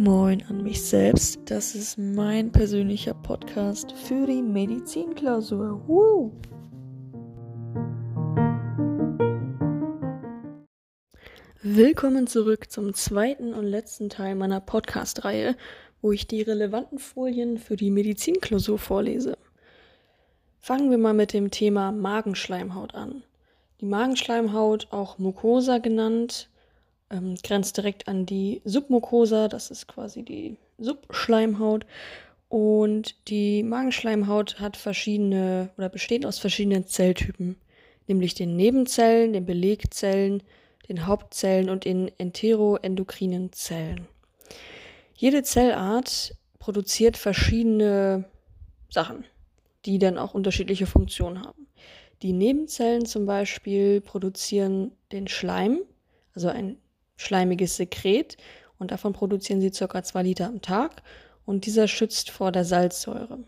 Moin an mich selbst. Das ist mein persönlicher Podcast für die Medizinklausur. Woo! Willkommen zurück zum zweiten und letzten Teil meiner Podcast-Reihe, wo ich die relevanten Folien für die Medizinklausur vorlese. Fangen wir mal mit dem Thema Magenschleimhaut an. Die Magenschleimhaut, auch Mucosa genannt, ähm, grenzt direkt an die Submucosa, das ist quasi die Subschleimhaut. Und die Magenschleimhaut hat verschiedene oder besteht aus verschiedenen Zelltypen, nämlich den Nebenzellen, den Belegzellen, den Hauptzellen und den enteroendokrinen Zellen. Jede Zellart produziert verschiedene Sachen, die dann auch unterschiedliche Funktionen haben. Die Nebenzellen zum Beispiel produzieren den Schleim, also ein schleimiges Sekret und davon produzieren sie ca. 2 Liter am Tag und dieser schützt vor der Salzsäure.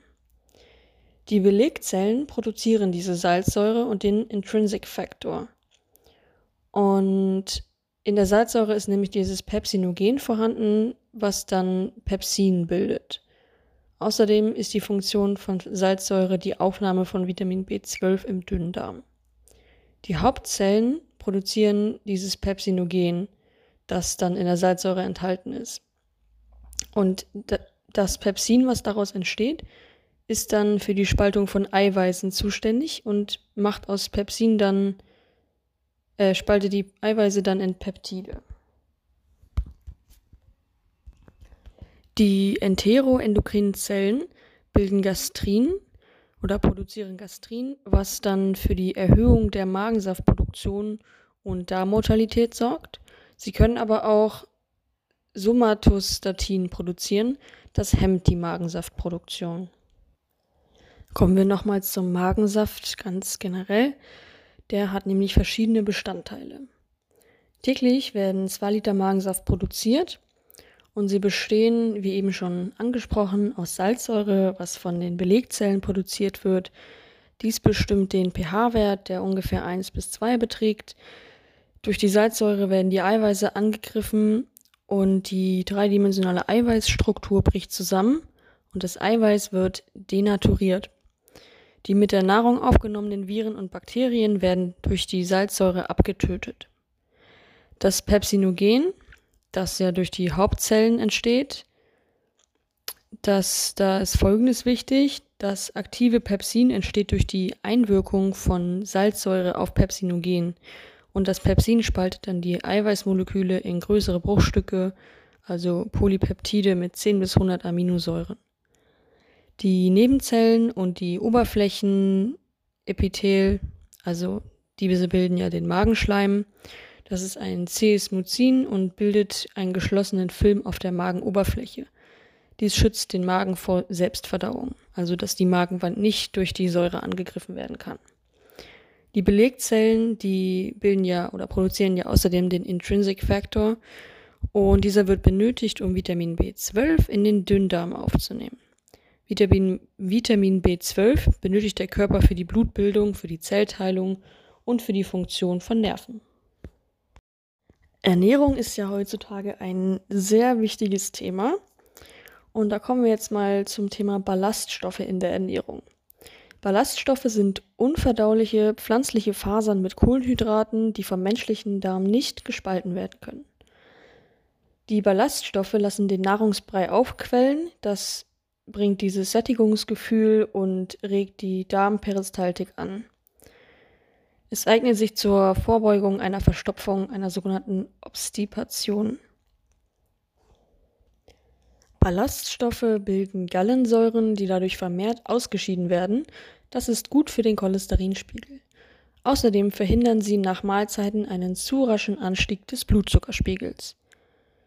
Die Belegzellen produzieren diese Salzsäure und den Intrinsic Factor. Und in der Salzsäure ist nämlich dieses Pepsinogen vorhanden, was dann Pepsin bildet. Außerdem ist die Funktion von Salzsäure die Aufnahme von Vitamin B12 im Dünndarm. Die Hauptzellen produzieren dieses Pepsinogen, das dann in der Salzsäure enthalten ist. Und das Pepsin, was daraus entsteht, ist dann für die Spaltung von Eiweißen zuständig und macht aus Pepsin dann, äh, spaltet die Eiweiße dann in Peptide. Die enteroendokrinen Zellen bilden Gastrin oder produzieren Gastrin, was dann für die Erhöhung der Magensaftproduktion und Darmmortalität sorgt. Sie können aber auch Somatostatin produzieren. Das hemmt die Magensaftproduktion. Kommen wir nochmal zum Magensaft ganz generell. Der hat nämlich verschiedene Bestandteile. Täglich werden zwei Liter Magensaft produziert und sie bestehen, wie eben schon angesprochen, aus Salzsäure, was von den Belegzellen produziert wird. Dies bestimmt den pH-Wert, der ungefähr 1 bis 2 beträgt. Durch die Salzsäure werden die Eiweiße angegriffen und die dreidimensionale Eiweißstruktur bricht zusammen und das Eiweiß wird denaturiert. Die mit der Nahrung aufgenommenen Viren und Bakterien werden durch die Salzsäure abgetötet. Das Pepsinogen, das ja durch die Hauptzellen entsteht, das, da ist Folgendes wichtig. Das aktive Pepsin entsteht durch die Einwirkung von Salzsäure auf Pepsinogen. Und das Pepsin spaltet dann die Eiweißmoleküle in größere Bruchstücke, also Polypeptide mit 10 bis 100 Aminosäuren. Die Nebenzellen und die Oberflächenepithel, also diese bilden ja den Magenschleim. Das ist ein zähes Muzin und bildet einen geschlossenen Film auf der Magenoberfläche. Dies schützt den Magen vor Selbstverdauung, also dass die Magenwand nicht durch die Säure angegriffen werden kann. Die Belegzellen, die bilden ja oder produzieren ja außerdem den Intrinsic Factor und dieser wird benötigt, um Vitamin B12 in den Dünndarm aufzunehmen. Vitamin, Vitamin B12 benötigt der Körper für die Blutbildung, für die Zellteilung und für die Funktion von Nerven. Ernährung ist ja heutzutage ein sehr wichtiges Thema. Und da kommen wir jetzt mal zum Thema Ballaststoffe in der Ernährung. Ballaststoffe sind unverdauliche pflanzliche Fasern mit Kohlenhydraten, die vom menschlichen Darm nicht gespalten werden können. Die Ballaststoffe lassen den Nahrungsbrei aufquellen, das bringt dieses Sättigungsgefühl und regt die Darmperistaltik an. Es eignet sich zur Vorbeugung einer Verstopfung, einer sogenannten Obstipation. Ballaststoffe bilden Gallensäuren, die dadurch vermehrt ausgeschieden werden. Das ist gut für den Cholesterinspiegel. Außerdem verhindern sie nach Mahlzeiten einen zu raschen Anstieg des Blutzuckerspiegels.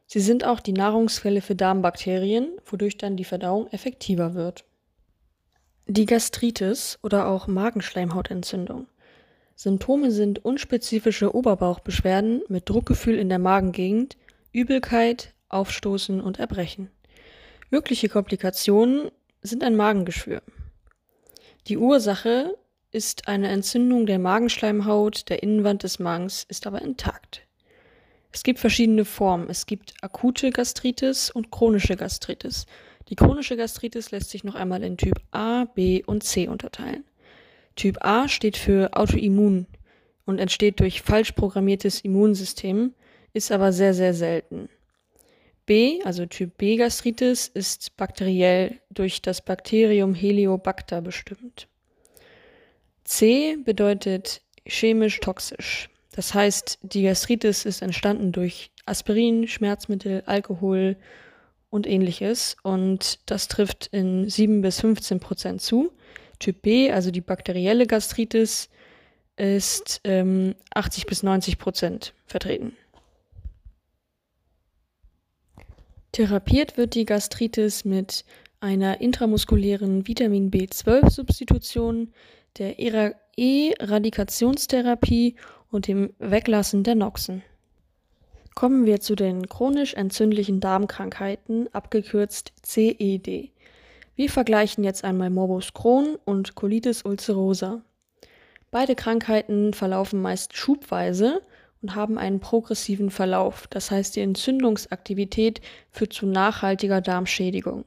Sie sind auch die Nahrungsquelle für Darmbakterien, wodurch dann die Verdauung effektiver wird. Die Gastritis oder auch Magenschleimhautentzündung. Symptome sind unspezifische Oberbauchbeschwerden mit Druckgefühl in der Magengegend, Übelkeit, Aufstoßen und Erbrechen. Mögliche Komplikationen sind ein Magengeschwür. Die Ursache ist eine Entzündung der Magenschleimhaut, der Innenwand des Magens ist aber intakt. Es gibt verschiedene Formen. Es gibt akute Gastritis und chronische Gastritis. Die chronische Gastritis lässt sich noch einmal in Typ A, B und C unterteilen. Typ A steht für Autoimmun und entsteht durch falsch programmiertes Immunsystem, ist aber sehr, sehr selten. B, also Typ B Gastritis, ist bakteriell durch das Bakterium Heliobacter bestimmt. C bedeutet chemisch toxisch. Das heißt, die Gastritis ist entstanden durch Aspirin, Schmerzmittel, Alkohol und ähnliches. Und das trifft in 7 bis 15 Prozent zu. Typ B, also die bakterielle Gastritis, ist ähm, 80 bis 90 Prozent vertreten. Therapiert wird die Gastritis mit einer intramuskulären Vitamin B12-Substitution, der E-Radikationstherapie und dem Weglassen der Noxen. Kommen wir zu den chronisch entzündlichen Darmkrankheiten, abgekürzt CED. Wir vergleichen jetzt einmal Morbus Crohn und Colitis ulcerosa. Beide Krankheiten verlaufen meist schubweise und haben einen progressiven Verlauf, das heißt die Entzündungsaktivität führt zu nachhaltiger Darmschädigung.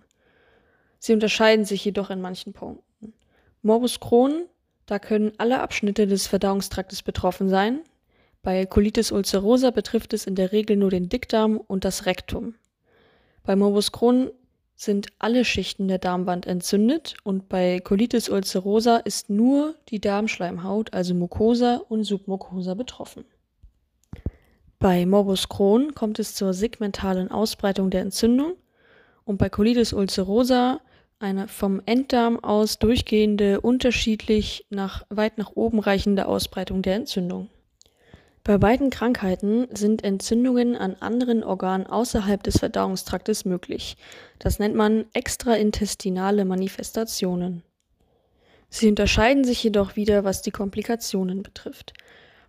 Sie unterscheiden sich jedoch in manchen Punkten. Morbus Crohn, da können alle Abschnitte des Verdauungstraktes betroffen sein. Bei Colitis ulcerosa betrifft es in der Regel nur den Dickdarm und das Rektum. Bei Morbus Crohn sind alle Schichten der Darmwand entzündet und bei Colitis ulcerosa ist nur die Darmschleimhaut, also Mucosa und Submucosa betroffen. Bei Morbus Crohn kommt es zur segmentalen Ausbreitung der Entzündung und bei Colitis ulcerosa eine vom Enddarm aus durchgehende, unterschiedlich nach weit nach oben reichende Ausbreitung der Entzündung. Bei beiden Krankheiten sind Entzündungen an anderen Organen außerhalb des Verdauungstraktes möglich. Das nennt man extraintestinale Manifestationen. Sie unterscheiden sich jedoch wieder, was die Komplikationen betrifft.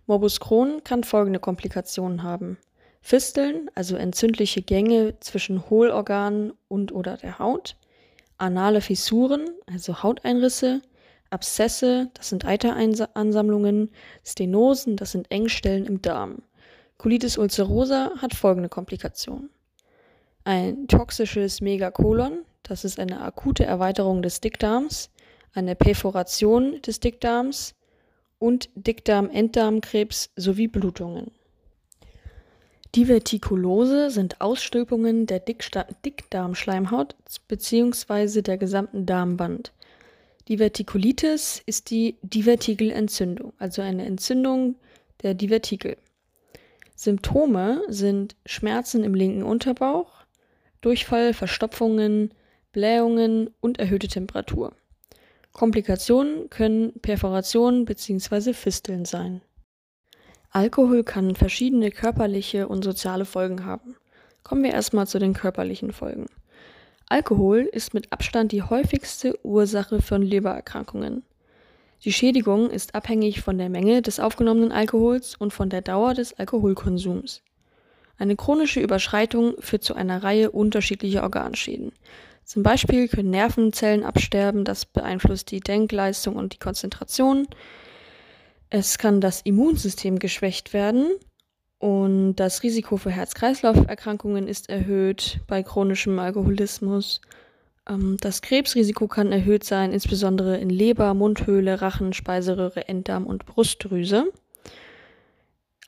Morbus Crohn kann folgende Komplikationen haben. Fisteln, also entzündliche Gänge zwischen Hohlorganen und oder der Haut, anale Fissuren, also Hauteinrisse, Abszesse, das sind Eiteransammlungen, Stenosen, das sind Engstellen im Darm. Colitis ulcerosa hat folgende Komplikationen. Ein toxisches Megakolon, das ist eine akute Erweiterung des Dickdarms, eine Perforation des Dickdarms und Dickdarm-Enddarmkrebs sowie Blutungen. Divertikulose sind Ausstülpungen der Dickdarmschleimhaut bzw. der gesamten Darmwand. Divertikulitis ist die Divertikelentzündung, also eine Entzündung der Divertikel. Symptome sind Schmerzen im linken Unterbauch, Durchfall, Verstopfungen, Blähungen und erhöhte Temperatur. Komplikationen können Perforationen bzw. Fisteln sein. Alkohol kann verschiedene körperliche und soziale Folgen haben. Kommen wir erstmal zu den körperlichen Folgen. Alkohol ist mit Abstand die häufigste Ursache von Lebererkrankungen. Die Schädigung ist abhängig von der Menge des aufgenommenen Alkohols und von der Dauer des Alkoholkonsums. Eine chronische Überschreitung führt zu einer Reihe unterschiedlicher Organschäden. Zum Beispiel können Nervenzellen absterben, das beeinflusst die Denkleistung und die Konzentration. Es kann das Immunsystem geschwächt werden und das Risiko für Herz-Kreislauf-Erkrankungen ist erhöht bei chronischem Alkoholismus. Ähm, das Krebsrisiko kann erhöht sein, insbesondere in Leber, Mundhöhle, Rachen, Speiseröhre, Enddarm und Brustdrüse.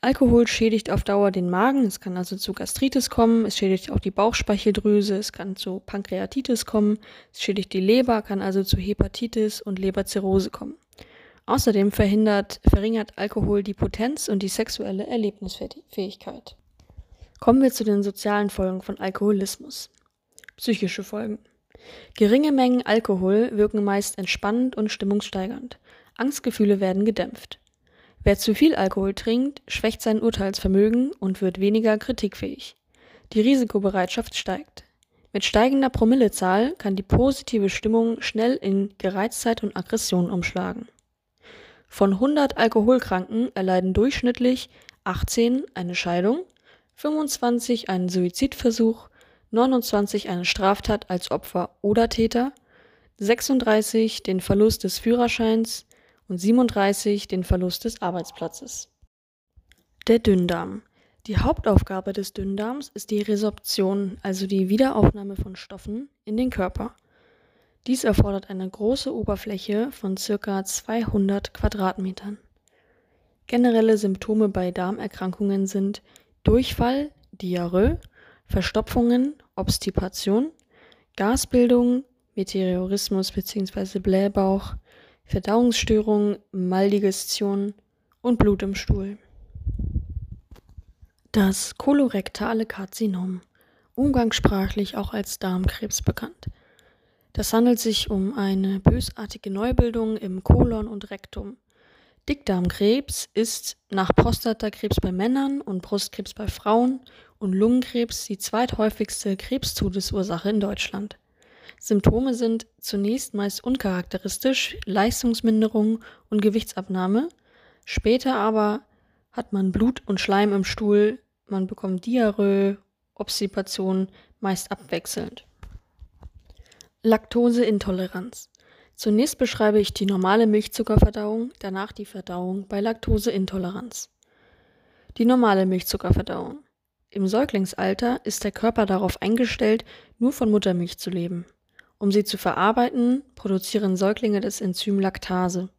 Alkohol schädigt auf Dauer den Magen, es kann also zu Gastritis kommen, es schädigt auch die Bauchspeicheldrüse, es kann zu Pankreatitis kommen, es schädigt die Leber, kann also zu Hepatitis und Leberzirrhose kommen. Außerdem verhindert, verringert Alkohol die Potenz und die sexuelle Erlebnisfähigkeit. Kommen wir zu den sozialen Folgen von Alkoholismus. Psychische Folgen. Geringe Mengen Alkohol wirken meist entspannend und stimmungssteigernd. Angstgefühle werden gedämpft. Wer zu viel Alkohol trinkt, schwächt sein Urteilsvermögen und wird weniger kritikfähig. Die Risikobereitschaft steigt. Mit steigender Promillezahl kann die positive Stimmung schnell in Gereiztheit und Aggression umschlagen. Von 100 Alkoholkranken erleiden durchschnittlich 18 eine Scheidung, 25 einen Suizidversuch, 29 eine Straftat als Opfer oder Täter, 36 den Verlust des Führerscheins und 37 den Verlust des Arbeitsplatzes. Der Dünndarm. Die Hauptaufgabe des Dünndarms ist die Resorption, also die Wiederaufnahme von Stoffen in den Körper. Dies erfordert eine große Oberfläche von ca. 200 Quadratmetern. Generelle Symptome bei Darmerkrankungen sind Durchfall, Diarrhoe, Verstopfungen, Obstipation, Gasbildung, Meteorismus bzw. Blähbauch, Verdauungsstörungen, Maldigestion und Blut im Stuhl. Das kolorektale Karzinom, umgangssprachlich auch als Darmkrebs bekannt. Das handelt sich um eine bösartige Neubildung im Kolon und Rektum. Dickdarmkrebs ist nach Prostatakrebs bei Männern und Brustkrebs bei Frauen und Lungenkrebs die zweithäufigste Krebstodesursache in Deutschland. Symptome sind zunächst meist uncharakteristisch, Leistungsminderung und Gewichtsabnahme, später aber hat man Blut und Schleim im Stuhl, man bekommt Diarrhoe, Obstipation, meist abwechselnd. Laktoseintoleranz. Zunächst beschreibe ich die normale Milchzuckerverdauung, danach die Verdauung bei Laktoseintoleranz. Die normale Milchzuckerverdauung. Im Säuglingsalter ist der Körper darauf eingestellt, nur von Muttermilch zu leben. Um sie zu verarbeiten, produzieren Säuglinge das Enzym Laktase.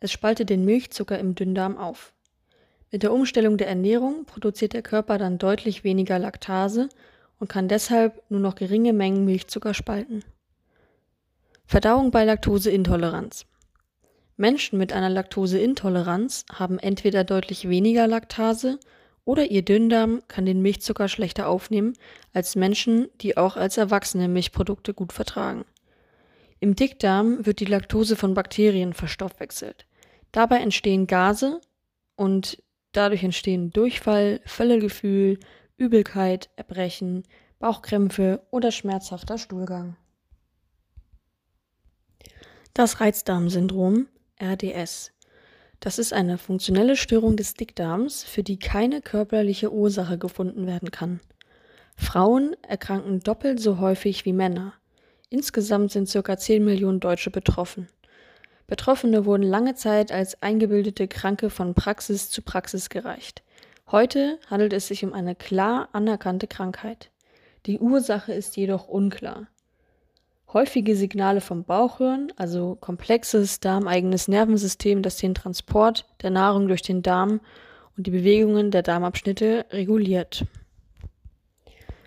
Es spaltet den Milchzucker im Dünndarm auf. Mit der Umstellung der Ernährung produziert der Körper dann deutlich weniger Laktase und kann deshalb nur noch geringe Mengen Milchzucker spalten. Verdauung bei Laktoseintoleranz. Menschen mit einer Laktoseintoleranz haben entweder deutlich weniger Laktase oder ihr Dünndarm kann den Milchzucker schlechter aufnehmen als Menschen, die auch als Erwachsene Milchprodukte gut vertragen. Im Dickdarm wird die Laktose von Bakterien verstoffwechselt. Dabei entstehen Gase und Dadurch entstehen Durchfall, Völlegefühl, Übelkeit, Erbrechen, Bauchkrämpfe oder schmerzhafter Stuhlgang. Das Reizdarmsyndrom RDS. Das ist eine funktionelle Störung des Dickdarms, für die keine körperliche Ursache gefunden werden kann. Frauen erkranken doppelt so häufig wie Männer. Insgesamt sind ca. 10 Millionen Deutsche betroffen. Betroffene wurden lange Zeit als eingebildete Kranke von Praxis zu Praxis gereicht. Heute handelt es sich um eine klar anerkannte Krankheit. Die Ursache ist jedoch unklar. Häufige Signale vom Bauchhirn, also komplexes darmeigenes Nervensystem, das den Transport der Nahrung durch den Darm und die Bewegungen der Darmabschnitte reguliert.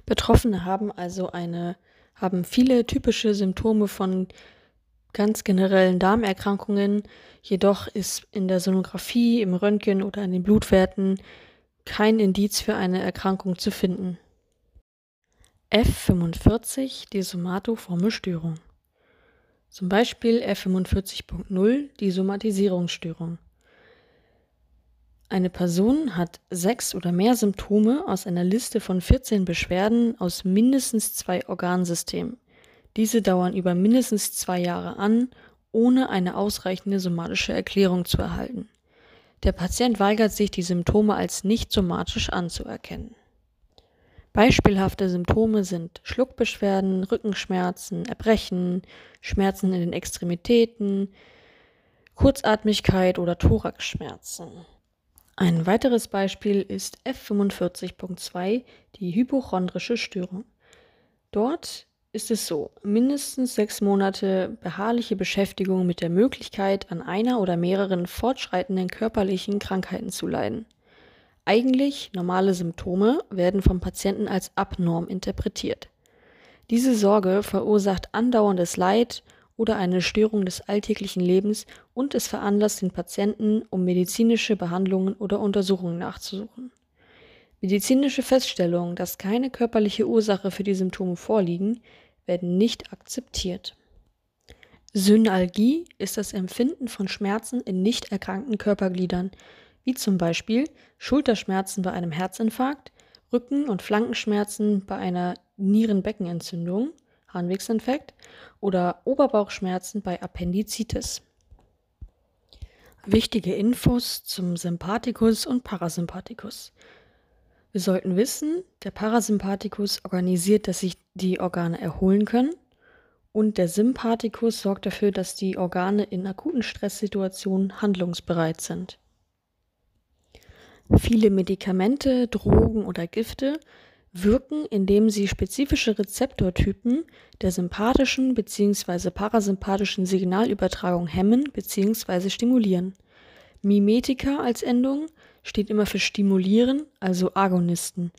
Betroffene haben also eine haben viele typische Symptome von ganz generellen Darmerkrankungen. Jedoch ist in der Sonographie, im Röntgen oder in den Blutwerten kein Indiz für eine Erkrankung zu finden. F45, die somatoforme Störung. Zum Beispiel F45.0, die Somatisierungsstörung. Eine Person hat sechs oder mehr Symptome aus einer Liste von 14 Beschwerden aus mindestens zwei Organsystemen. Diese dauern über mindestens zwei Jahre an, ohne eine ausreichende somatische Erklärung zu erhalten. Der Patient weigert sich, die Symptome als nicht somatisch anzuerkennen. Beispielhafte Symptome sind Schluckbeschwerden, Rückenschmerzen, Erbrechen, Schmerzen in den Extremitäten, Kurzatmigkeit oder Thoraxschmerzen. Ein weiteres Beispiel ist F45.2, die hypochondrische Störung. Dort ist es so, mindestens sechs Monate beharrliche Beschäftigung mit der Möglichkeit, an einer oder mehreren fortschreitenden körperlichen Krankheiten zu leiden. Eigentlich normale Symptome werden vom Patienten als abnorm interpretiert. Diese Sorge verursacht andauerndes Leid oder eine Störung des alltäglichen Lebens und es veranlasst den Patienten, um medizinische Behandlungen oder Untersuchungen nachzusuchen. Medizinische Feststellungen, dass keine körperliche Ursache für die Symptome vorliegen, werden nicht akzeptiert. Synalgie ist das Empfinden von Schmerzen in nicht erkrankten Körpergliedern, wie zum Beispiel Schulterschmerzen bei einem Herzinfarkt, Rücken- und Flankenschmerzen bei einer Nierenbeckenentzündung, Harnwegsinfekt oder Oberbauchschmerzen bei Appendizitis. Wichtige Infos zum Sympathikus und Parasympathikus. Wir sollten wissen, der Parasympathikus organisiert, dass sich die Organe erholen können und der Sympathikus sorgt dafür, dass die Organe in akuten Stresssituationen handlungsbereit sind. Viele Medikamente, Drogen oder Gifte wirken, indem sie spezifische Rezeptortypen der sympathischen bzw. parasympathischen Signalübertragung hemmen bzw. stimulieren. Mimetika als Endung steht immer für stimulieren, also Agonisten,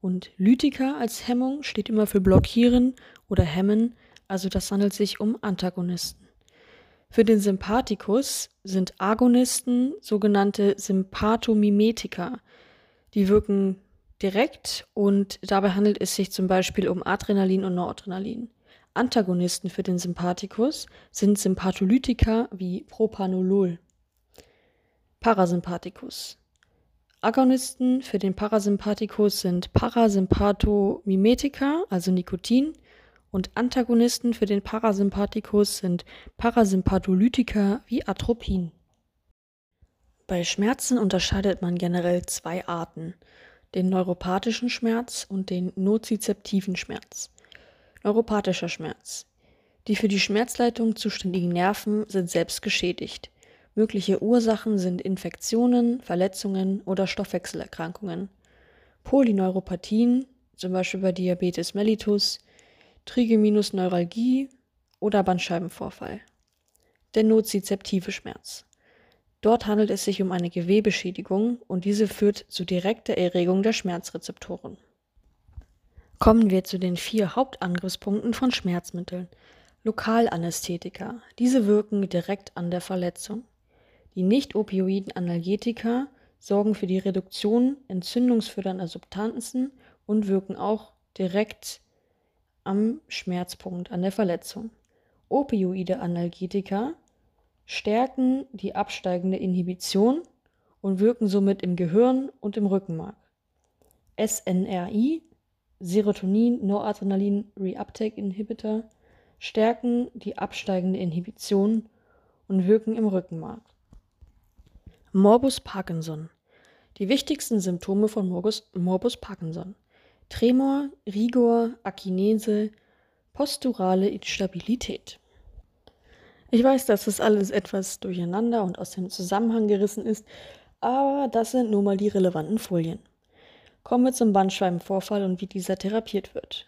und Lytika als Hemmung steht immer für blockieren oder hemmen, also das handelt sich um Antagonisten. Für den Sympathikus sind Agonisten sogenannte Sympathomimetika. Die wirken direkt und dabei handelt es sich zum Beispiel um Adrenalin und Noradrenalin. Antagonisten für den Sympathikus sind Sympatholytika wie Propanolol. Parasympathikus. Agonisten für den Parasympathikus sind Parasympathomimetika, also Nikotin, und Antagonisten für den Parasympathikus sind Parasympatholytika wie Atropin. Bei Schmerzen unterscheidet man generell zwei Arten, den neuropathischen Schmerz und den nozizeptiven Schmerz. Neuropathischer Schmerz. Die für die Schmerzleitung zuständigen Nerven sind selbst geschädigt. Mögliche Ursachen sind Infektionen, Verletzungen oder Stoffwechselerkrankungen. Polyneuropathien, zum Beispiel bei Diabetes mellitus, Trigeminusneuralgie oder Bandscheibenvorfall. Der nozizeptive Schmerz. Dort handelt es sich um eine Gewebeschädigung und diese führt zu direkter Erregung der Schmerzrezeptoren. Kommen wir zu den vier Hauptangriffspunkten von Schmerzmitteln. Lokalanästhetika. Diese wirken direkt an der Verletzung. Die nicht-opioiden Analgetika sorgen für die Reduktion entzündungsfördernder Substanzen und wirken auch direkt am Schmerzpunkt, an der Verletzung. Opioide Analgetika stärken die absteigende Inhibition und wirken somit im Gehirn und im Rückenmark. SNRI, Serotonin Noradrenalin Reuptake Inhibitor, stärken die absteigende Inhibition und wirken im Rückenmark. Morbus Parkinson. Die wichtigsten Symptome von Morbus, Morbus Parkinson. Tremor, Rigor, Akinese, posturale Instabilität. Ich weiß, dass das alles etwas durcheinander und aus dem Zusammenhang gerissen ist, aber das sind nun mal die relevanten Folien. Kommen wir zum Bandscheibenvorfall und wie dieser therapiert wird.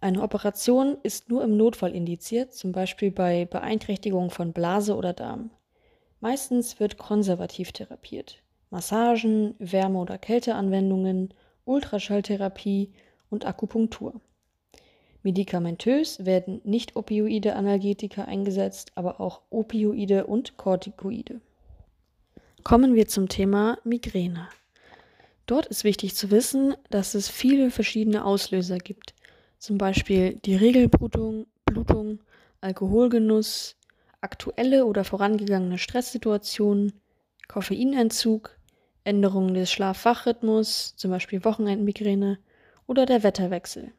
Eine Operation ist nur im Notfall indiziert, zum Beispiel bei Beeinträchtigung von Blase oder Darm. Meistens wird konservativ therapiert. Massagen, Wärme- oder Kälteanwendungen, Ultraschalltherapie und Akupunktur. Medikamentös werden nicht-opioide Analgetika eingesetzt, aber auch Opioide und Corticoide. Kommen wir zum Thema Migräne. Dort ist wichtig zu wissen, dass es viele verschiedene Auslöser gibt, zum Beispiel die Regelblutung, Blutung, Alkoholgenuss, aktuelle oder vorangegangene Stresssituationen, Koffeinentzug, Änderungen des Schlaf-Wach-Rhythmus, zum Beispiel Wochenendmigräne oder der Wetterwechsel.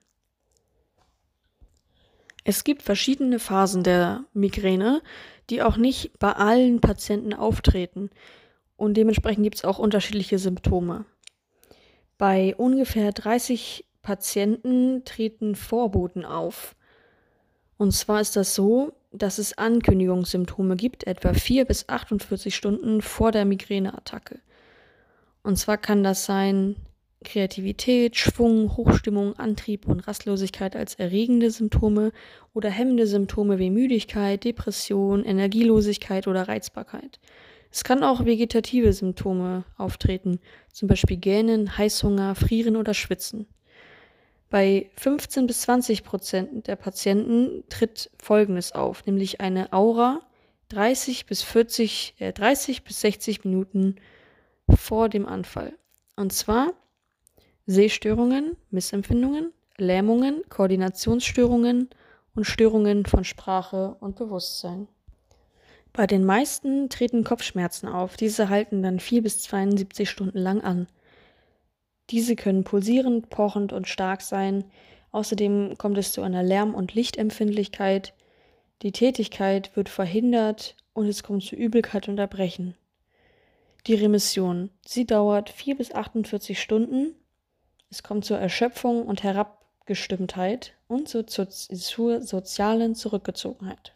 Es gibt verschiedene Phasen der Migräne, die auch nicht bei allen Patienten auftreten und dementsprechend gibt es auch unterschiedliche Symptome. Bei ungefähr 30 Patienten treten Vorboten auf. Und zwar ist das so, dass es Ankündigungssymptome gibt, etwa 4 bis 48 Stunden vor der Migräneattacke. Und zwar kann das sein Kreativität, Schwung, Hochstimmung, Antrieb und Rastlosigkeit als erregende Symptome oder hemmende Symptome wie Müdigkeit, Depression, Energielosigkeit oder Reizbarkeit. Es kann auch vegetative Symptome auftreten, zum Beispiel Gähnen, Heißhunger, Frieren oder Schwitzen. Bei 15 bis 20 Prozent der Patienten tritt Folgendes auf, nämlich eine Aura 30 bis 40, äh, 30 bis 60 Minuten vor dem Anfall. Und zwar Sehstörungen, Missempfindungen, Lähmungen, Koordinationsstörungen und Störungen von Sprache und Bewusstsein. Bei den meisten treten Kopfschmerzen auf. Diese halten dann 4 bis 72 Stunden lang an. Diese können pulsierend, pochend und stark sein. Außerdem kommt es zu einer Lärm- und Lichtempfindlichkeit. Die Tätigkeit wird verhindert und es kommt zu Übelkeit und Erbrechen. Die Remission. Sie dauert 4 bis 48 Stunden. Es kommt zur Erschöpfung und Herabgestimmtheit und zur, zur, zur sozialen Zurückgezogenheit.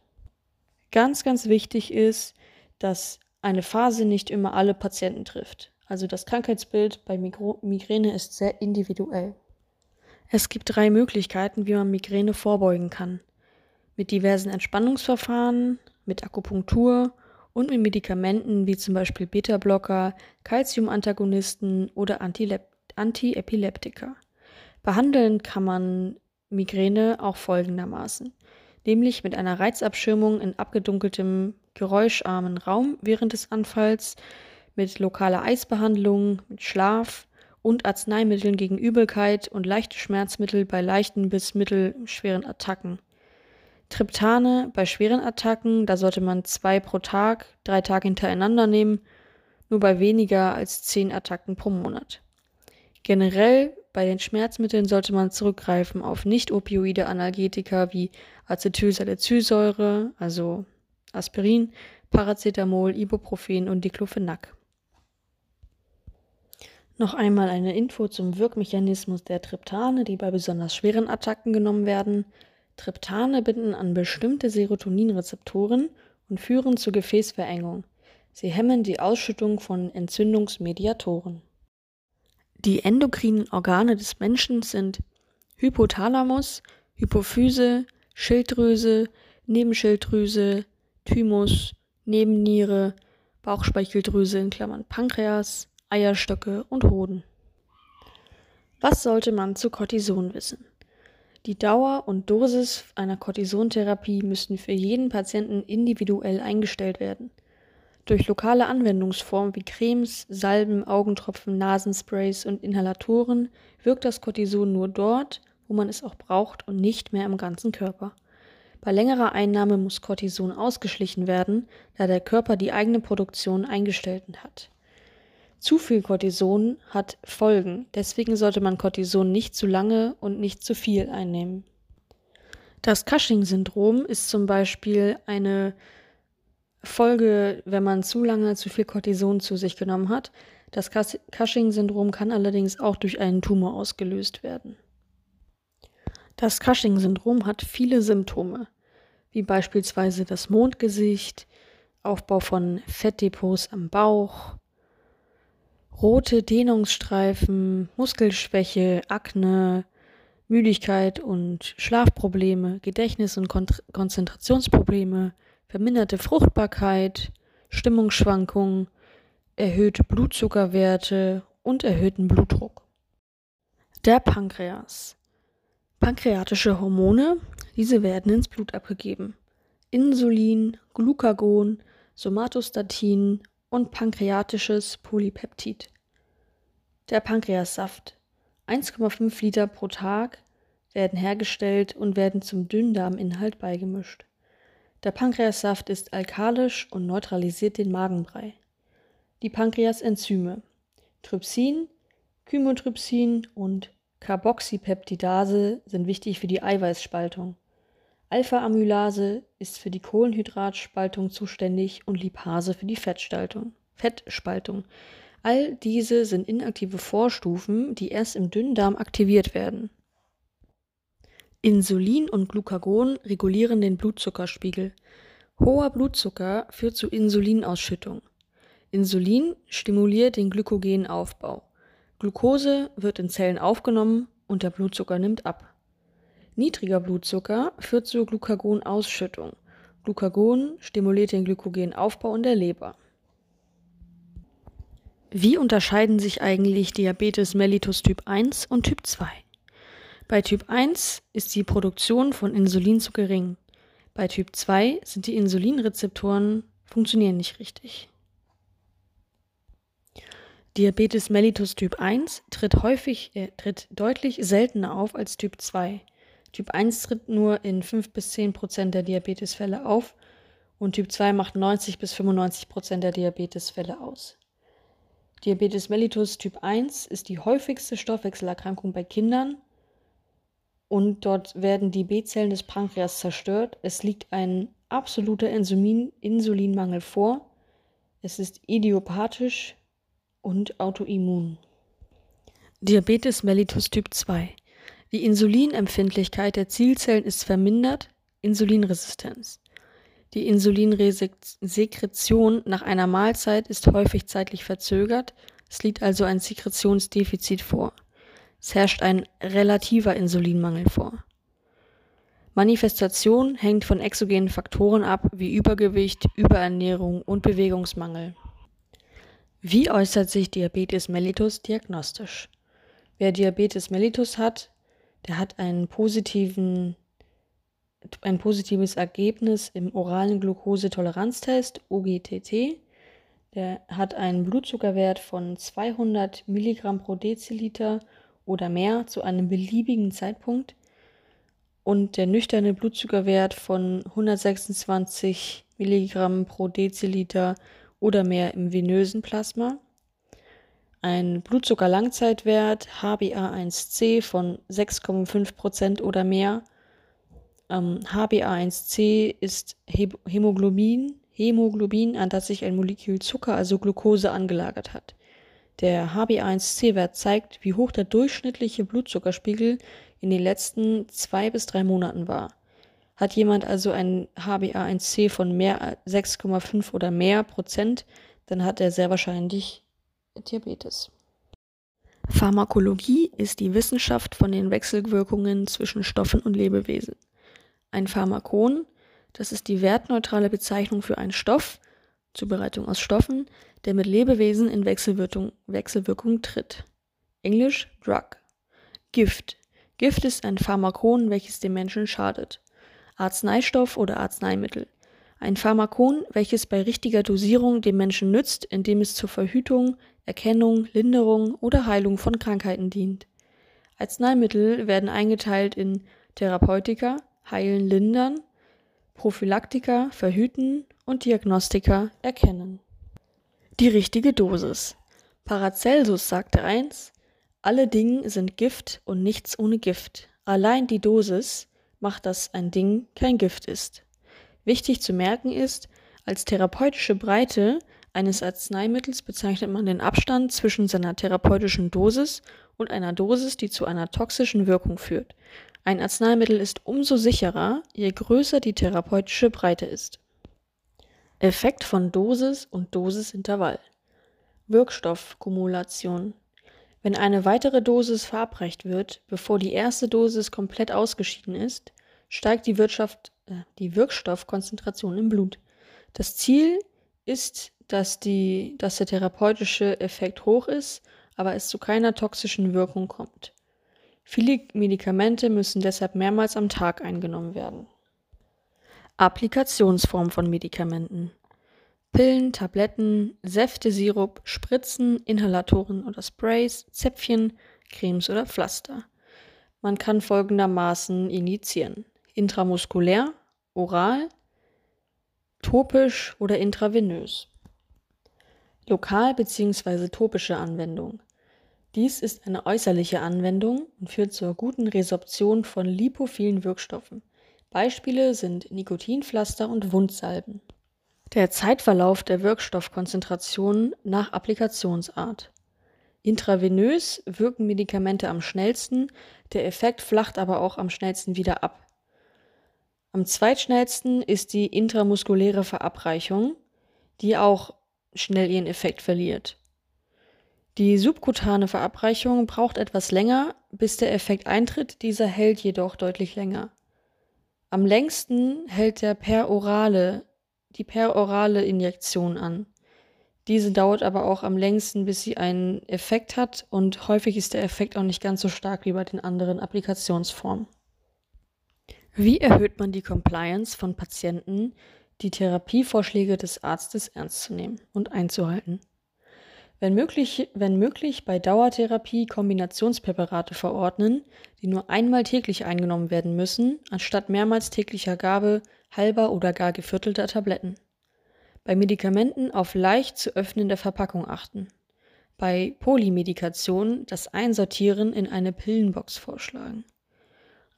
Ganz, ganz wichtig ist, dass eine Phase nicht immer alle Patienten trifft. Also das Krankheitsbild bei Migräne ist sehr individuell. Es gibt drei Möglichkeiten, wie man Migräne vorbeugen kann. Mit diversen Entspannungsverfahren, mit Akupunktur und mit Medikamenten wie zum Beispiel Beta-Blocker, Calcium-Antagonisten oder Antiepileptika. Behandeln kann man Migräne auch folgendermaßen, nämlich mit einer Reizabschirmung in abgedunkeltem, geräuscharmen Raum während des Anfalls, mit lokaler Eisbehandlung, mit Schlaf und Arzneimitteln gegen Übelkeit und leichte Schmerzmittel bei leichten bis mittelschweren Attacken. Triptane bei schweren Attacken, da sollte man zwei pro Tag, drei Tage hintereinander nehmen, nur bei weniger als zehn Attacken pro Monat. Generell bei den Schmerzmitteln sollte man zurückgreifen auf nicht-opioide Analgetika wie Acetylsalicylsäure, also Aspirin, Paracetamol, Ibuprofen und Diclofenac. Noch einmal eine Info zum Wirkmechanismus der Triptane, die bei besonders schweren Attacken genommen werden. Triptane binden an bestimmte Serotoninrezeptoren und führen zu Gefäßverengung. Sie hemmen die Ausschüttung von Entzündungsmediatoren. Die endokrinen Organe des Menschen sind Hypothalamus, Hypophyse, Schilddrüse, Nebenschilddrüse, Thymus, Nebenniere, Bauchspeicheldrüse in Klammern Pankreas, Eierstöcke und Hoden. Was sollte man zu Cortison wissen? Die Dauer und Dosis einer Cortisontherapie müssten für jeden Patienten individuell eingestellt werden. Durch lokale Anwendungsformen wie Cremes, Salben, Augentropfen, Nasensprays und Inhalatoren wirkt das Cortison nur dort, wo man es auch braucht und nicht mehr im ganzen Körper. Bei längerer Einnahme muss Cortison ausgeschlichen werden, da der Körper die eigene Produktion eingestellt hat. Zu viel Cortison hat Folgen, deswegen sollte man Cortison nicht zu lange und nicht zu viel einnehmen. Das Cushing-Syndrom ist zum Beispiel eine Folge, wenn man zu lange zu viel Cortison zu sich genommen hat. Das Cushing-Syndrom kann allerdings auch durch einen Tumor ausgelöst werden. Das Cushing-Syndrom hat viele Symptome, wie beispielsweise das Mondgesicht, Aufbau von Fettdepots am Bauch, rote Dehnungsstreifen, Muskelschwäche, Akne, Müdigkeit und Schlafprobleme, Gedächtnis- und Kon Konzentrationsprobleme, verminderte Fruchtbarkeit, Stimmungsschwankungen, erhöhte Blutzuckerwerte und erhöhten Blutdruck. Der Pankreas. Pankreatische Hormone, diese werden ins Blut abgegeben. Insulin, Glucagon, Somatostatin und pankreatisches Polypeptid. Der Pankreassaft. 1,5 Liter pro Tag werden hergestellt und werden zum Dünndarminhalt beigemischt. Der Pankreassaft ist alkalisch und neutralisiert den Magenbrei. Die Pankreasenzyme Trypsin, Chymotrypsin und Carboxypeptidase sind wichtig für die Eiweißspaltung. Alpha-Amylase ist für die Kohlenhydratspaltung zuständig und Lipase für die Fettspaltung. Fettspaltung. All diese sind inaktive Vorstufen, die erst im Dünndarm aktiviert werden. Insulin und Glucagon regulieren den Blutzuckerspiegel. Hoher Blutzucker führt zu Insulinausschüttung. Insulin stimuliert den Glykogenaufbau. Glucose wird in Zellen aufgenommen und der Blutzucker nimmt ab. Niedriger Blutzucker führt zur Glucagonausschüttung. Glucagon stimuliert den Glykogenaufbau in der Leber. Wie unterscheiden sich eigentlich Diabetes mellitus Typ 1 und Typ 2? Bei Typ 1 ist die Produktion von Insulin zu gering. Bei Typ 2 sind die Insulinrezeptoren funktionieren nicht richtig. Diabetes mellitus Typ 1 tritt häufig äh, tritt deutlich seltener auf als Typ 2. Typ 1 tritt nur in 5 bis 10 Prozent der Diabetesfälle auf und Typ 2 macht 90 bis 95 Prozent der Diabetesfälle aus. Diabetes mellitus Typ 1 ist die häufigste Stoffwechselerkrankung bei Kindern und dort werden die B-Zellen des Pankreas zerstört. Es liegt ein absoluter Insulin Insulinmangel vor. Es ist idiopathisch und autoimmun. Diabetes mellitus Typ 2 die Insulinempfindlichkeit der Zielzellen ist vermindert, Insulinresistenz. Die Insulinsekretion nach einer Mahlzeit ist häufig zeitlich verzögert, Es liegt also ein Sekretionsdefizit vor. Es herrscht ein relativer Insulinmangel vor. Manifestation hängt von exogenen Faktoren ab, wie Übergewicht, Überernährung und Bewegungsmangel. Wie äußert sich Diabetes mellitus diagnostisch? Wer Diabetes mellitus hat, der hat einen positiven, ein positives Ergebnis im oralen Glukosetoleranztest, OGTT. Der hat einen Blutzuckerwert von 200 Milligramm pro Deziliter oder mehr zu einem beliebigen Zeitpunkt und der nüchterne Blutzuckerwert von 126 Milligramm pro Deziliter oder mehr im venösen Plasma. Ein Blutzuckerlangzeitwert HbA1c von 6,5% oder mehr. Ähm, HbA1c ist Hämoglobin, Hämoglobin, an das sich ein Molekül Zucker, also Glucose, angelagert hat. Der HbA1c-Wert zeigt, wie hoch der durchschnittliche Blutzuckerspiegel in den letzten zwei bis drei Monaten war. Hat jemand also ein HbA1c von mehr 6,5 oder mehr Prozent, dann hat er sehr wahrscheinlich Diabetes. Pharmakologie ist die Wissenschaft von den Wechselwirkungen zwischen Stoffen und Lebewesen. Ein Pharmakon, das ist die wertneutrale Bezeichnung für einen Stoff, Zubereitung aus Stoffen, der mit Lebewesen in Wechselwirkung, Wechselwirkung tritt. Englisch Drug. Gift. Gift ist ein Pharmakon, welches dem Menschen schadet. Arzneistoff oder Arzneimittel. Ein Pharmakon, welches bei richtiger Dosierung dem Menschen nützt, indem es zur Verhütung, Erkennung, Linderung oder Heilung von Krankheiten dient. Arzneimittel werden eingeteilt in Therapeutika, heilen, lindern, Prophylaktika, verhüten und Diagnostika, erkennen. Die richtige Dosis. Paracelsus sagte eins, alle Dinge sind Gift und nichts ohne Gift. Allein die Dosis macht, dass ein Ding kein Gift ist. Wichtig zu merken ist, als therapeutische Breite eines Arzneimittels bezeichnet man den Abstand zwischen seiner therapeutischen Dosis und einer Dosis, die zu einer toxischen Wirkung führt. Ein Arzneimittel ist umso sicherer, je größer die therapeutische Breite ist. Effekt von Dosis und Dosisintervall. Wirkstoffkumulation. Wenn eine weitere Dosis verabreicht wird, bevor die erste Dosis komplett ausgeschieden ist, steigt die, Wirtschaft, äh, die Wirkstoffkonzentration im Blut. Das Ziel ist, dass, die, dass der therapeutische Effekt hoch ist, aber es zu keiner toxischen Wirkung kommt. Viele Medikamente müssen deshalb mehrmals am Tag eingenommen werden. Applikationsform von Medikamenten. Pillen, Tabletten, Säfte, Sirup, Spritzen, Inhalatoren oder Sprays, Zäpfchen, Cremes oder Pflaster. Man kann folgendermaßen injizieren. Intramuskulär, oral, topisch oder intravenös. Lokal bzw. topische Anwendung. Dies ist eine äußerliche Anwendung und führt zur guten Resorption von lipophilen Wirkstoffen. Beispiele sind Nikotinpflaster und Wundsalben. Der Zeitverlauf der Wirkstoffkonzentration nach Applikationsart. Intravenös wirken Medikamente am schnellsten, der Effekt flacht aber auch am schnellsten wieder ab. Am zweitschnellsten ist die intramuskuläre Verabreichung, die auch schnell ihren Effekt verliert. Die subkutane Verabreichung braucht etwas länger, bis der Effekt eintritt, dieser hält jedoch deutlich länger. Am längsten hält der perorale die perorale Injektion an. Diese dauert aber auch am längsten, bis sie einen Effekt hat und häufig ist der Effekt auch nicht ganz so stark wie bei den anderen Applikationsformen. Wie erhöht man die Compliance von Patienten, die Therapievorschläge des Arztes ernst zu nehmen und einzuhalten? Wenn möglich, wenn möglich bei Dauertherapie Kombinationspräparate verordnen, die nur einmal täglich eingenommen werden müssen, anstatt mehrmals täglicher Gabe halber oder gar geviertelter Tabletten. Bei Medikamenten auf leicht zu öffnende Verpackung achten. Bei Polymedikation das Einsortieren in eine Pillenbox vorschlagen.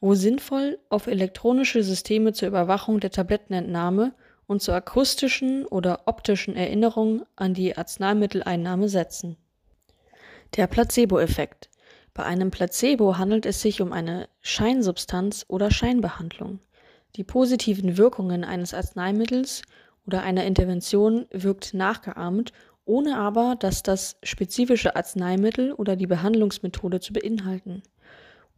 Wo sinnvoll, auf elektronische Systeme zur Überwachung der Tablettenentnahme und zur akustischen oder optischen Erinnerung an die Arzneimitteleinnahme setzen. Der Placebo-Effekt. Bei einem Placebo handelt es sich um eine Scheinsubstanz oder Scheinbehandlung. Die positiven Wirkungen eines Arzneimittels oder einer Intervention wirkt nachgeahmt, ohne aber, dass das spezifische Arzneimittel oder die Behandlungsmethode zu beinhalten.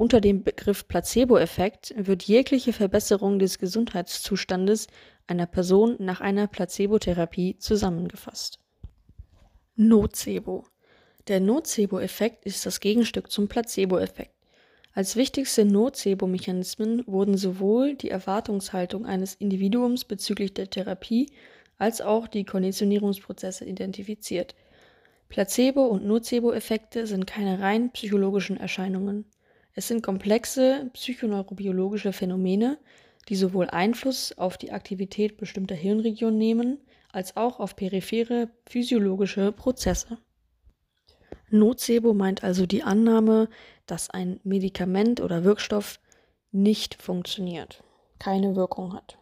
Unter dem Begriff Placebo-Effekt wird jegliche Verbesserung des Gesundheitszustandes einer Person nach einer Placebotherapie zusammengefasst. Nocebo. Der Nocebo-Effekt ist das Gegenstück zum Placebo-Effekt. Als wichtigste Nocebo-Mechanismen wurden sowohl die Erwartungshaltung eines Individuums bezüglich der Therapie als auch die Konditionierungsprozesse identifiziert. Placebo- und Nocebo-Effekte sind keine rein psychologischen Erscheinungen. Es sind komplexe psychoneurobiologische Phänomene, die sowohl Einfluss auf die Aktivität bestimmter Hirnregionen nehmen, als auch auf periphere physiologische Prozesse. Nocebo meint also die Annahme, dass ein Medikament oder Wirkstoff nicht funktioniert, keine Wirkung hat.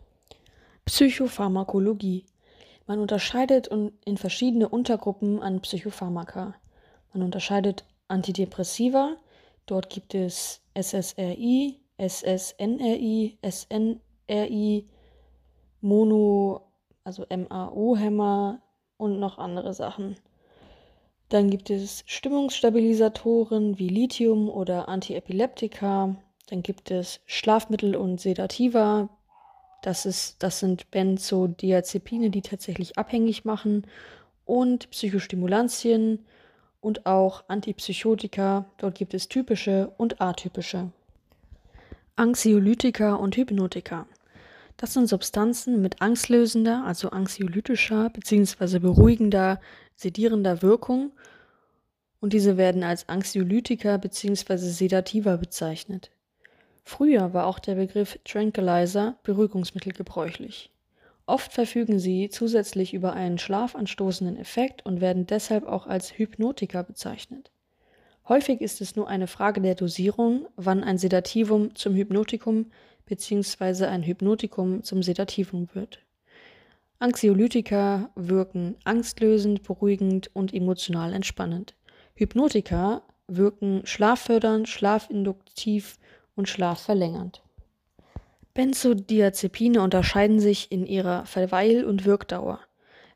Psychopharmakologie. Man unterscheidet in verschiedene Untergruppen an Psychopharmaka. Man unterscheidet Antidepressiva, dort gibt es SSRI, SSNRI, SNRI, Mono, also MAO-Hämmer und noch andere Sachen. Dann gibt es Stimmungsstabilisatoren wie Lithium oder Antiepileptika. Dann gibt es Schlafmittel und Sedativa. Das, ist, das sind Benzodiazepine, die tatsächlich abhängig machen. Und Psychostimulantien und auch Antipsychotika. Dort gibt es typische und atypische. Anxiolytika und Hypnotika. Das sind Substanzen mit angstlösender, also anxiolytischer bzw. beruhigender sedierender Wirkung und diese werden als Anxiolytika bzw. Sedativa bezeichnet. Früher war auch der Begriff Tranquilizer Beruhigungsmittel gebräuchlich. Oft verfügen sie zusätzlich über einen schlafanstoßenden Effekt und werden deshalb auch als Hypnotika bezeichnet. Häufig ist es nur eine Frage der Dosierung, wann ein Sedativum zum Hypnotikum bzw. ein Hypnotikum zum Sedativum wird. Anxiolytika wirken angstlösend, beruhigend und emotional entspannend. Hypnotika wirken schlaffördernd, schlafinduktiv und schlafverlängernd. Benzodiazepine unterscheiden sich in ihrer Verweil- und Wirkdauer.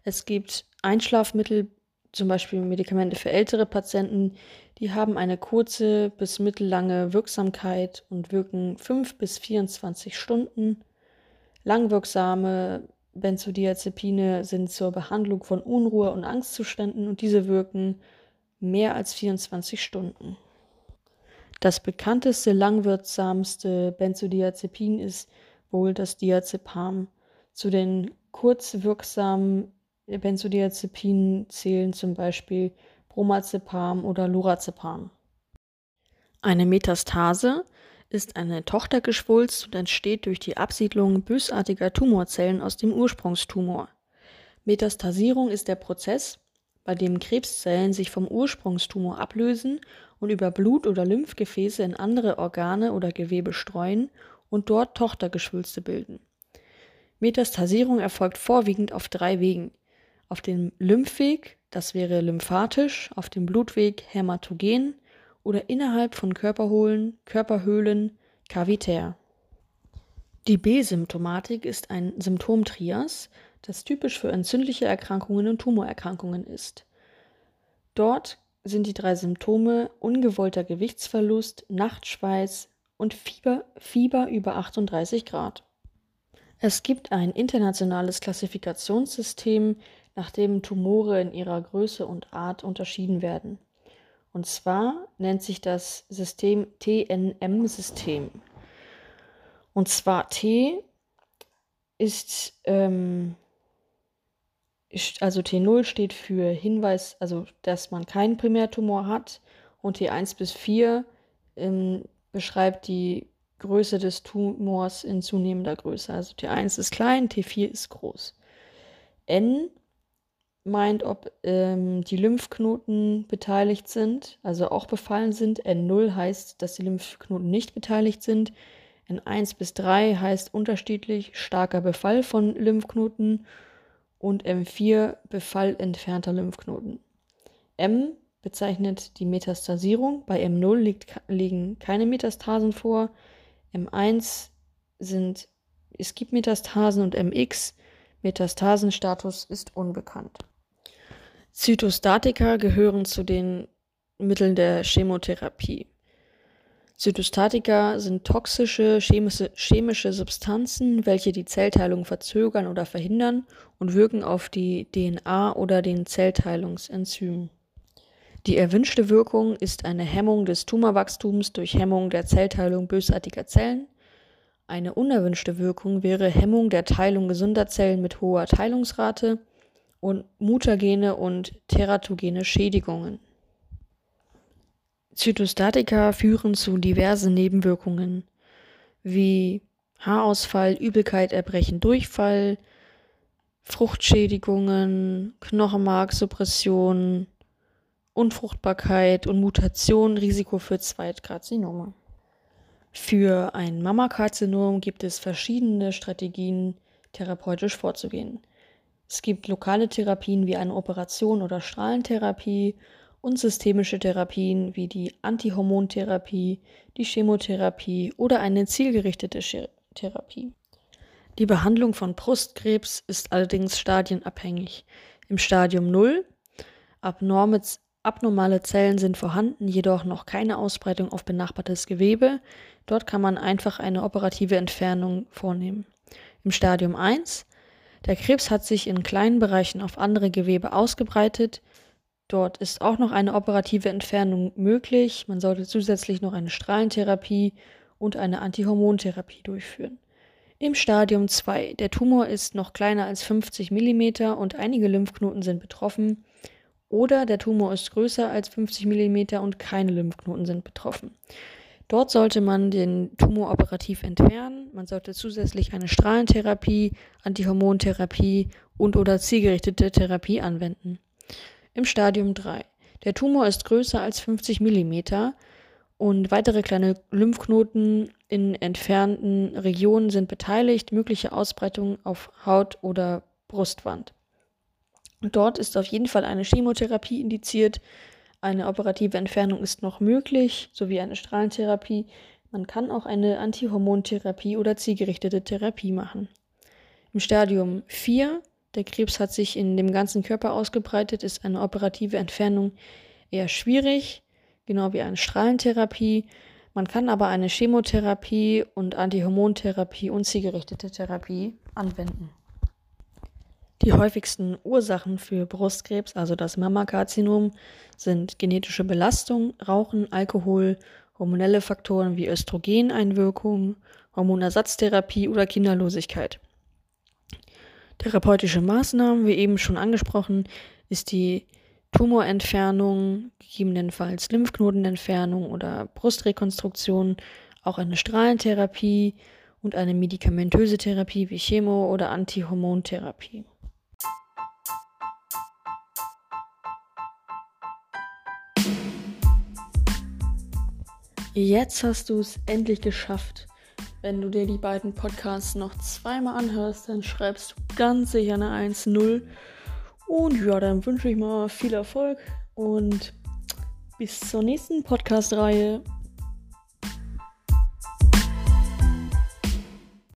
Es gibt Einschlafmittel, zum Beispiel Medikamente für ältere Patienten, die haben eine kurze bis mittellange Wirksamkeit und wirken 5 bis 24 Stunden. Langwirksame Benzodiazepine sind zur Behandlung von Unruhe und Angstzuständen und diese wirken mehr als 24 Stunden. Das bekannteste, langwirksamste Benzodiazepin ist wohl das Diazepam. Zu den kurzwirksamen Benzodiazepinen zählen zum Beispiel Bromazepam oder Lorazepam. Eine Metastase ist eine Tochtergeschwulst und entsteht durch die Absiedlung bösartiger Tumorzellen aus dem Ursprungstumor. Metastasierung ist der Prozess, bei dem Krebszellen sich vom Ursprungstumor ablösen und über Blut- oder Lymphgefäße in andere Organe oder Gewebe streuen und dort Tochtergeschwülste bilden. Metastasierung erfolgt vorwiegend auf drei Wegen. Auf dem Lymphweg, das wäre lymphatisch, auf dem Blutweg hämatogen oder innerhalb von Körperhohlen, Körperhöhlen kavitär. Die B-Symptomatik ist ein Symptomtrias, das typisch für entzündliche Erkrankungen und Tumorerkrankungen ist. Dort sind die drei Symptome ungewollter Gewichtsverlust, Nachtschweiß und Fieber, Fieber über 38 Grad. Es gibt ein internationales Klassifikationssystem, nach dem Tumore in ihrer Größe und Art unterschieden werden. Und zwar nennt sich das System TNM-System. Und zwar T ist, ähm, also T0 steht für Hinweis, also dass man keinen Primärtumor hat. Und T1 bis 4 ähm, beschreibt die Größe des Tumors in zunehmender Größe. Also T1 ist klein, T4 ist groß. N meint, ob ähm, die Lymphknoten beteiligt sind, also auch befallen sind. N0 heißt, dass die Lymphknoten nicht beteiligt sind. N1 bis 3 heißt unterschiedlich starker Befall von Lymphknoten und M4 Befall entfernter Lymphknoten. M bezeichnet die Metastasierung. Bei M0 liegt, liegen keine Metastasen vor. M1 sind, es gibt Metastasen und MX Metastasenstatus ist unbekannt. Zytostatika gehören zu den Mitteln der Chemotherapie. Zytostatika sind toxische chemische, chemische Substanzen, welche die Zellteilung verzögern oder verhindern und wirken auf die DNA oder den Zellteilungsenzym. Die erwünschte Wirkung ist eine Hemmung des Tumorwachstums durch Hemmung der Zellteilung bösartiger Zellen. Eine unerwünschte Wirkung wäre Hemmung der Teilung gesunder Zellen mit hoher Teilungsrate und mutagene und teratogene Schädigungen. Zytostatika führen zu diversen Nebenwirkungen wie Haarausfall, Übelkeit, Erbrechen, Durchfall, Fruchtschädigungen, Knochenmarksuppression, Unfruchtbarkeit und Mutation, Risiko für Zweitkarzinome. Für ein Mammakarzinom gibt es verschiedene Strategien, therapeutisch vorzugehen. Es gibt lokale Therapien wie eine Operation oder Strahlentherapie und systemische Therapien wie die Antihormontherapie, die Chemotherapie oder eine zielgerichtete Therapie. Die Behandlung von Brustkrebs ist allerdings stadienabhängig. Im Stadium 0 abnorme, abnormale Zellen sind vorhanden, jedoch noch keine Ausbreitung auf benachbartes Gewebe. Dort kann man einfach eine operative Entfernung vornehmen. Im Stadium 1 der Krebs hat sich in kleinen Bereichen auf andere Gewebe ausgebreitet. Dort ist auch noch eine operative Entfernung möglich. Man sollte zusätzlich noch eine Strahlentherapie und eine Antihormontherapie durchführen. Im Stadium 2. Der Tumor ist noch kleiner als 50 mm und einige Lymphknoten sind betroffen. Oder der Tumor ist größer als 50 mm und keine Lymphknoten sind betroffen. Dort sollte man den Tumor operativ entfernen. Man sollte zusätzlich eine Strahlentherapie, Antihormontherapie und oder zielgerichtete Therapie anwenden im Stadium 3. Der Tumor ist größer als 50 mm und weitere kleine Lymphknoten in entfernten Regionen sind beteiligt, mögliche Ausbreitung auf Haut oder Brustwand. Dort ist auf jeden Fall eine Chemotherapie indiziert. Eine operative Entfernung ist noch möglich, sowie eine Strahlentherapie. Man kann auch eine Antihormontherapie oder zielgerichtete Therapie machen. Im Stadium 4 der Krebs hat sich in dem ganzen Körper ausgebreitet, ist eine operative Entfernung eher schwierig, genau wie eine Strahlentherapie. Man kann aber eine Chemotherapie und Antihormontherapie und zielgerichtete Therapie anwenden. Die häufigsten Ursachen für Brustkrebs, also das Mammakarzinom, sind genetische Belastung, Rauchen, Alkohol, hormonelle Faktoren wie Östrogeneinwirkung, Hormonersatztherapie oder Kinderlosigkeit. Therapeutische Maßnahmen, wie eben schon angesprochen, ist die Tumorentfernung, gegebenenfalls Lymphknotenentfernung oder Brustrekonstruktion, auch eine Strahlentherapie und eine medikamentöse Therapie wie Chemo- oder Antihormontherapie. Jetzt hast du es endlich geschafft. Wenn du dir die beiden Podcasts noch zweimal anhörst, dann schreibst du ganz sicher eine 1-0. Und ja, dann wünsche ich mal viel Erfolg und bis zur nächsten Podcast-Reihe.